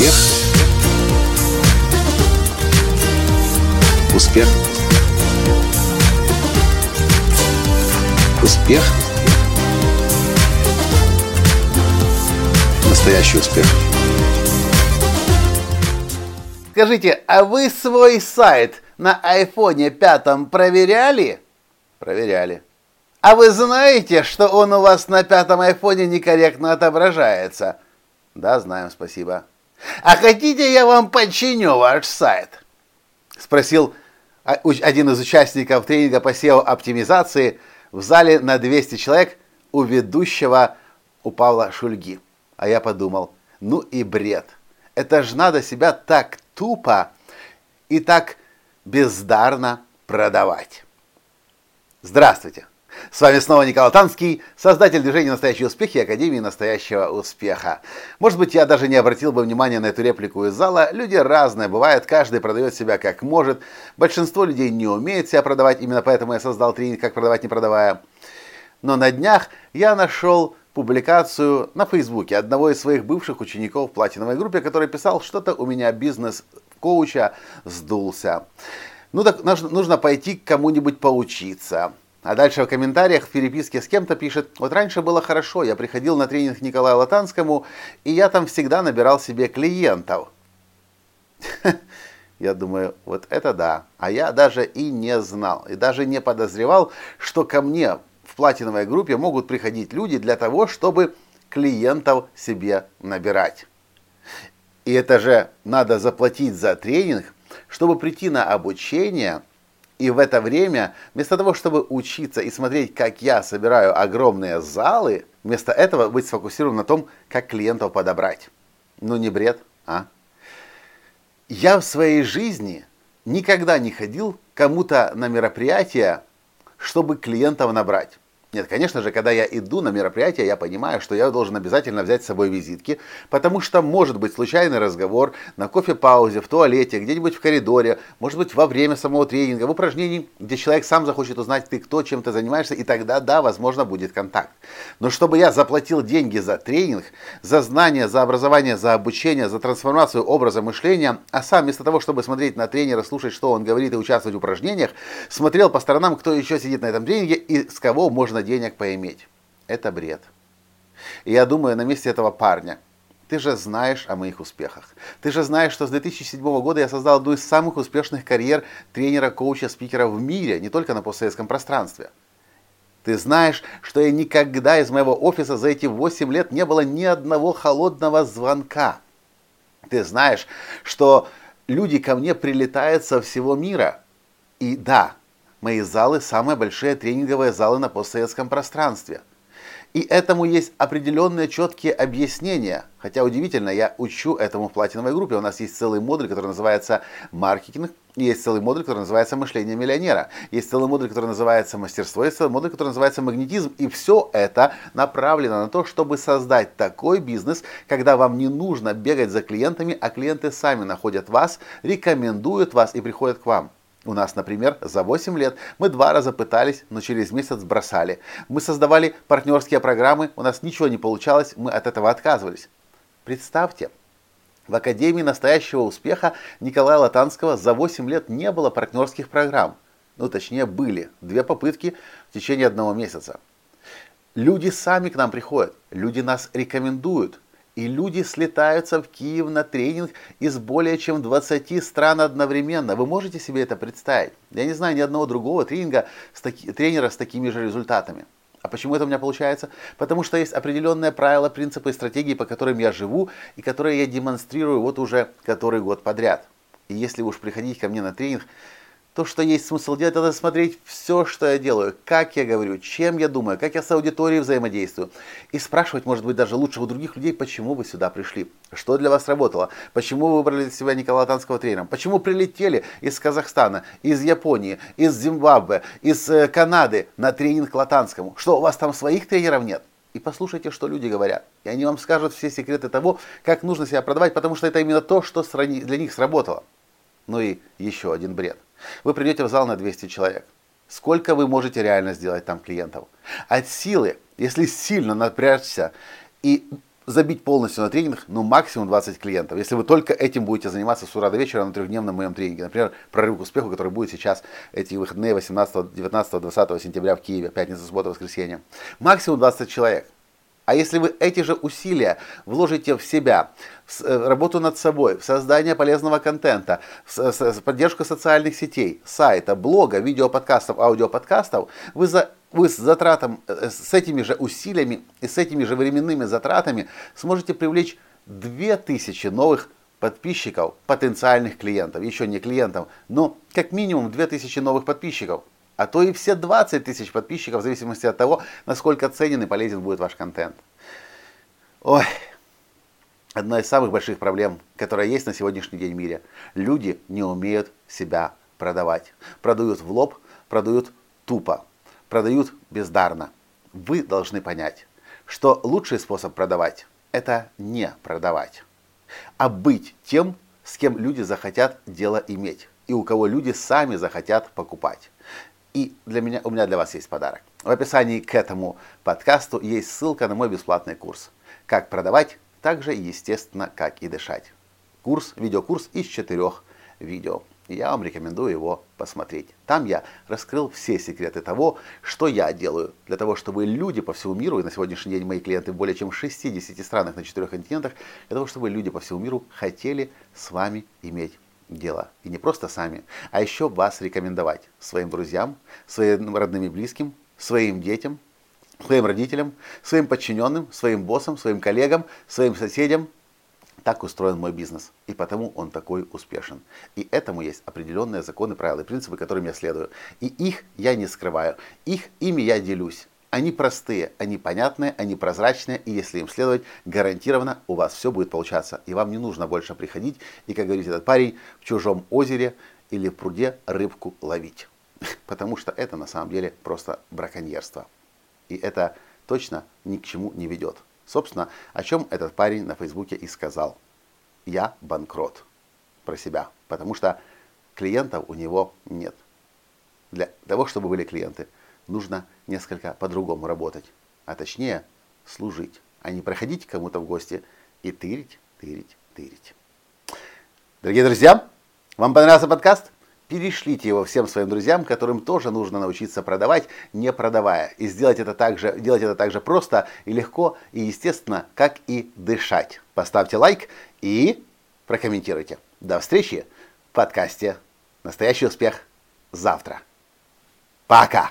Успех. Успех. Успех. Настоящий успех. Скажите, а вы свой сайт на айфоне пятом проверяли? Проверяли. А вы знаете, что он у вас на пятом айфоне некорректно отображается? Да, знаем, спасибо. А хотите, я вам починю ваш сайт? Спросил один из участников тренинга по SEO-оптимизации в зале на 200 человек у ведущего у Павла Шульги. А я подумал, ну и бред. Это же надо себя так тупо и так бездарно продавать. Здравствуйте! С вами снова Николай Танский, создатель движения «Настоящий успех» и Академии «Настоящего успеха». Может быть, я даже не обратил бы внимания на эту реплику из зала. Люди разные бывают, каждый продает себя как может. Большинство людей не умеет себя продавать, именно поэтому я создал тренинг «Как продавать, не продавая». Но на днях я нашел публикацию на Фейсбуке одного из своих бывших учеников в платиновой группе, который писал, что-то у меня бизнес-коуча сдулся. Ну так нужно пойти к кому-нибудь поучиться. А дальше в комментариях, в переписке с кем-то пишет, вот раньше было хорошо, я приходил на тренинг Николаю Латанскому, и я там всегда набирал себе клиентов. Я думаю, вот это да. А я даже и не знал, и даже не подозревал, что ко мне в платиновой группе могут приходить люди для того, чтобы клиентов себе набирать. И это же надо заплатить за тренинг, чтобы прийти на обучение – и в это время, вместо того, чтобы учиться и смотреть, как я собираю огромные залы, вместо этого быть сфокусирован на том, как клиентов подобрать. Ну не бред, а? Я в своей жизни никогда не ходил кому-то на мероприятие, чтобы клиентов набрать. Нет, конечно же, когда я иду на мероприятие, я понимаю, что я должен обязательно взять с собой визитки, потому что может быть случайный разговор на кофе-паузе, в туалете, где-нибудь в коридоре, может быть во время самого тренинга, в упражнении, где человек сам захочет узнать, ты кто, чем ты занимаешься, и тогда, да, возможно, будет контакт. Но чтобы я заплатил деньги за тренинг, за знания, за образование, за обучение, за трансформацию образа мышления, а сам вместо того, чтобы смотреть на тренера, слушать, что он говорит и участвовать в упражнениях, смотрел по сторонам, кто еще сидит на этом тренинге и с кого можно можно денег поиметь. Это бред. И я думаю, на месте этого парня, ты же знаешь о моих успехах. Ты же знаешь, что с 2007 года я создал одну из самых успешных карьер тренера, коуча, спикера в мире, не только на постсоветском пространстве. Ты знаешь, что я никогда из моего офиса за эти 8 лет не было ни одного холодного звонка. Ты знаешь, что люди ко мне прилетают со всего мира. И да, Мои залы – самые большие тренинговые залы на постсоветском пространстве. И этому есть определенные четкие объяснения. Хотя удивительно, я учу этому в платиновой группе. У нас есть целый модуль, который называется маркетинг. Есть целый модуль, который называется мышление миллионера. Есть целый модуль, который называется мастерство. Есть целый модуль, который называется магнетизм. И все это направлено на то, чтобы создать такой бизнес, когда вам не нужно бегать за клиентами, а клиенты сами находят вас, рекомендуют вас и приходят к вам. У нас, например, за 8 лет мы два раза пытались, но через месяц бросали. Мы создавали партнерские программы, у нас ничего не получалось, мы от этого отказывались. Представьте, в Академии настоящего успеха Николая Латанского за 8 лет не было партнерских программ. Ну, точнее, были. Две попытки в течение одного месяца. Люди сами к нам приходят, люди нас рекомендуют и люди слетаются в Киев на тренинг из более чем 20 стран одновременно. Вы можете себе это представить? Я не знаю ни одного другого тренинга с таки, тренера с такими же результатами. А почему это у меня получается? Потому что есть определенные правила, принципы и стратегии, по которым я живу и которые я демонстрирую вот уже который год подряд. И если уж приходить ко мне на тренинг, то, что есть смысл делать, это смотреть все, что я делаю, как я говорю, чем я думаю, как я с аудиторией взаимодействую. И спрашивать, может быть, даже лучше у других людей, почему вы сюда пришли, что для вас работало, почему вы выбрали для себя Николая Танского тренером, почему прилетели из Казахстана, из Японии, из Зимбабве, из э, Канады на тренинг Латанскому. Что, у вас там своих тренеров нет? И послушайте, что люди говорят. И они вам скажут все секреты того, как нужно себя продавать, потому что это именно то, что для них сработало. Ну и еще один бред – вы придете в зал на 200 человек. Сколько вы можете реально сделать там клиентов? От силы, если сильно напрячься и забить полностью на тренинг, ну, максимум 20 клиентов. Если вы только этим будете заниматься с утра до вечера на трехдневном моем тренинге. Например, прорыв к успеху, который будет сейчас эти выходные 18, 19, 20 сентября в Киеве, пятница, суббота, воскресенье. Максимум 20 человек. А если вы эти же усилия вложите в себя, в э, работу над собой, в создание полезного контента, в поддержку социальных сетей, сайта, блога, видеоподкастов, аудиоподкастов, вы, за, вы с затратом, э, с этими же усилиями и с этими же временными затратами сможете привлечь 2000 новых подписчиков, потенциальных клиентов, еще не клиентов, но как минимум 2000 новых подписчиков а то и все 20 тысяч подписчиков, в зависимости от того, насколько ценен и полезен будет ваш контент. Ой, одна из самых больших проблем, которая есть на сегодняшний день в мире. Люди не умеют себя продавать. Продают в лоб, продают тупо, продают бездарно. Вы должны понять, что лучший способ продавать – это не продавать, а быть тем, с кем люди захотят дело иметь и у кого люди сами захотят покупать. И для меня, у меня для вас есть подарок. В описании к этому подкасту есть ссылка на мой бесплатный курс. Как продавать, так же естественно, как и дышать. Курс, видеокурс из четырех видео. Я вам рекомендую его посмотреть. Там я раскрыл все секреты того, что я делаю для того, чтобы люди по всему миру, и на сегодняшний день мои клиенты в более чем 60 странах на четырех континентах, для того, чтобы люди по всему миру хотели с вами иметь дело. И не просто сами, а еще вас рекомендовать своим друзьям, своим родным и близким, своим детям, своим родителям, своим подчиненным, своим боссам, своим коллегам, своим соседям. Так устроен мой бизнес, и потому он такой успешен. И этому есть определенные законы, правила и принципы, которым я следую. И их я не скрываю, их ими я делюсь. Они простые, они понятные, они прозрачные, и если им следовать, гарантированно у вас все будет получаться. И вам не нужно больше приходить и, как говорит этот парень, в чужом озере или в пруде рыбку ловить. Потому что это на самом деле просто браконьерство. И это точно ни к чему не ведет. Собственно, о чем этот парень на Фейсбуке и сказал. Я банкрот про себя, потому что клиентов у него нет. Для того, чтобы были клиенты – нужно несколько по-другому работать, а точнее служить, а не проходить кому-то в гости и тырить, тырить, тырить. Дорогие друзья, вам понравился подкаст? Перешлите его всем своим друзьям, которым тоже нужно научиться продавать, не продавая. И сделать это так же, делать это так же просто и легко, и естественно, как и дышать. Поставьте лайк и прокомментируйте. До встречи в подкасте «Настоящий успех» завтра. Пока!